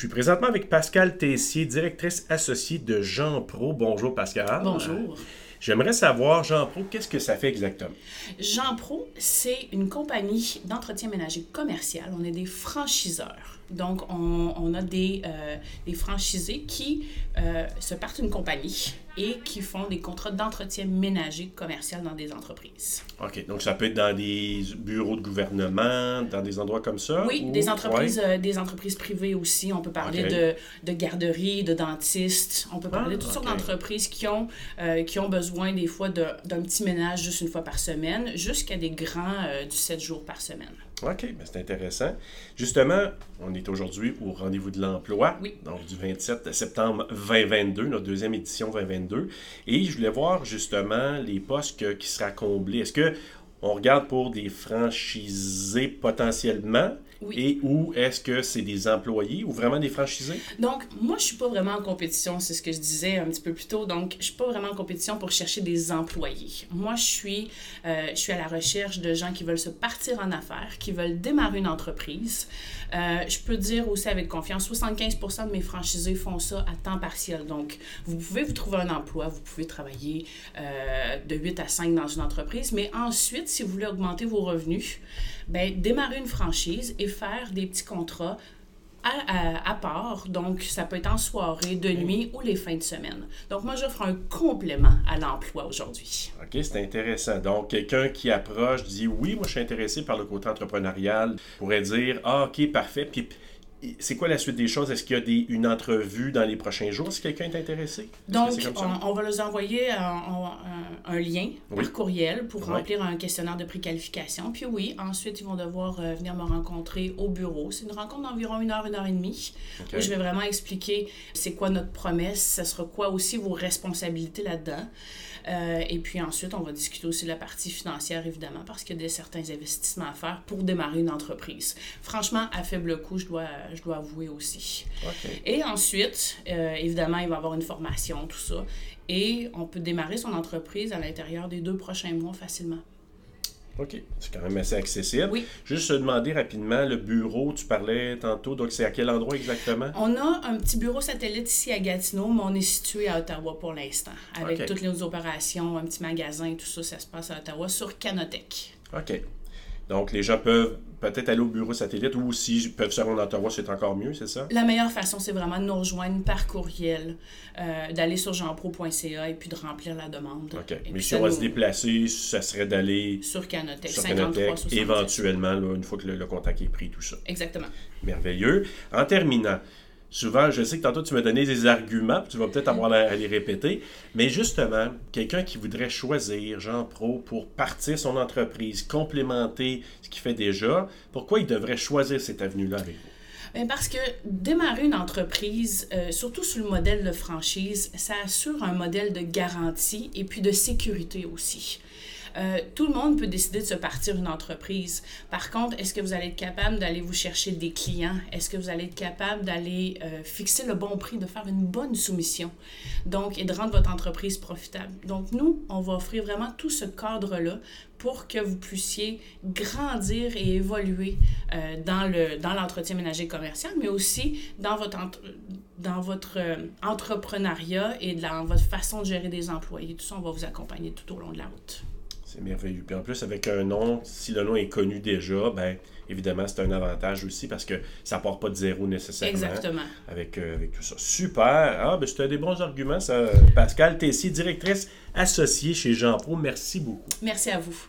suis présentement avec Pascal Tessier, directrice associée de Jean Pro. Bonjour Pascal. Bonjour. J'aimerais savoir, Jean Pro, qu'est-ce que ça fait exactement? Jean Pro, c'est une compagnie d'entretien ménager commercial. On est des franchiseurs. Donc, on, a des, euh, des, franchisés qui euh, se partent d'une compagnie et qui font des contrats d'entretien ménager commercial dans des entreprises. OK. Donc, ça peut être dans des bureaux de gouvernement, dans des endroits comme ça? Oui, des, entreprises, euh, des entreprises privées aussi. On peut parler de, de garderies, de dentistes. On peut parler de toutes sortes d'entreprises qui, ont qui ont besoin des fois d'un petit ménage juste une fois par semaine, jusqu'à des grands du 7 jours par semaine. OK, ben, c'est intéressant. Justement, on est aujourd'hui au rendez-vous de l'emploi, donc du 27 septembre 2022, notre deuxième édition 2022. Et je voulais voir justement les postes qui seraient comblés. Est-ce que on regarde pour des franchisés potentiellement et ou est-ce que c'est des employés ou vraiment des franchisés? Donc, moi, je suis pas vraiment en compétition, c'est ce que je disais un petit peu plus tôt. Donc, je suis pas vraiment en compétition pour chercher des employés. Moi, je suis, euh, je suis à la recherche de gens qui veulent se partir en affaires, qui veulent démarrer une entreprise. Euh, je peux dire aussi avec confiance, 75% de mes franchisés font ça à temps partiel. Donc, vous pouvez vous trouver un emploi, vous pouvez travailler euh, de 8 à 5 dans une entreprise, mais ensuite, si vous voulez augmenter vos revenus, ben, démarrer une franchise et faire des petits contrats à, part. Donc, ça peut être en soirée, de nuit ou les fins de semaine. Donc, moi, j'offre un complément à l'emploi aujourd'hui. OK, c'est intéressant. Donc, quelqu'un qui approche dit oui, moi, je suis intéressé par le côté entrepreneurial, pourrait dire ah, OK, parfait. Puis, c'est quoi la suite des choses? Est-ce qu'il y a des, une entrevue dans les prochains jours si quelqu'un est intéressé? Donc, on, va leur envoyer un, lien par courriel pour remplir un questionnaire de préqualification. Puis oui, ensuite, ils vont devoir euh, venir me rencontrer au bureau. C'est une rencontre d'environ une heure, une heure et demie, où je vais vraiment expliquer c'est quoi notre promesse, ce sera quoi aussi vos responsabilités là-dedans. Euh, et puis ensuite, on va discuter aussi de la partie financière, évidemment, parce qu'il y a des, certains investissements à faire pour démarrer une entreprise. Franchement, à faible coût, je dois, je dois avouer aussi. Et ensuite, euh, évidemment, il va avoir une formation, tout ça. Et on peut démarrer son entreprise à l'intérieur des deux prochains mois facilement. OK. C'est quand même assez accessible. Oui. Juste se demander rapidement, le bureau, tu parlais tantôt, donc c'est à quel endroit exactement? On a un petit bureau satellite ici à Gatineau, mais on est situé à Ottawa pour l'instant. Avec toutes les opérations, un petit magasin, tout ça, ça se passe à Ottawa sur Canotech. OK. Donc, les gens peuvent peut-être aller au bureau satellite ou s'ils peuvent se rendre à Ottawa, c'est encore mieux, c'est ça? La meilleure façon, c'est vraiment de nous rejoindre par courriel, euh, d'aller sur jeanpro.ca et puis de remplir la demande. OK. Mais si on va se déplacer, ça serait d'aller sur Canotech, sur Canotech éventuellement, une fois que le, contact est pris, tout ça. Exactement. Merveilleux. En terminant, souvent, je sais que tantôt tu m'as donné des arguments, tu vas peut-être avoir à les répéter, mais justement, quelqu'un qui voudrait choisir Jean Pro pour partir son entreprise, complémenter ce qu'il fait déjà, pourquoi il devrait choisir cette avenue-là avec? Bien parce que démarrer une entreprise, euh, surtout sur le modèle de franchise, ça assure un modèle de garantie et puis de sécurité aussi. Euh, tout le monde peut décider de se partir une entreprise. Par contre, est-ce que vous allez être capable d'aller vous chercher des clients? Est-ce que vous allez être capable d'aller euh, fixer le bon prix, de faire une bonne soumission? Donc, et de rendre votre entreprise profitable. Donc, nous, on va offrir vraiment tout ce cadre-là pour que vous puissiez grandir et évoluer euh, dans, le, dans l'entretien ménager commercial, mais aussi dans votre, dans votre entrepreneuriat et dans votre façon de gérer des employés. Tout ça, on va vous accompagner tout au long de la route. C'est merveilleux. Puis en plus, avec un nom, si le nom est connu déjà, ben évidemment, c'est un avantage aussi parce que ça part pas de zéro nécessairement. Exactement. Avec, euh, avec tout ça. Super. Ah, ben c'était des bons arguments, ça. Pascal Tessier, directrice associée chez Jean Pro. Merci beaucoup. Merci à vous.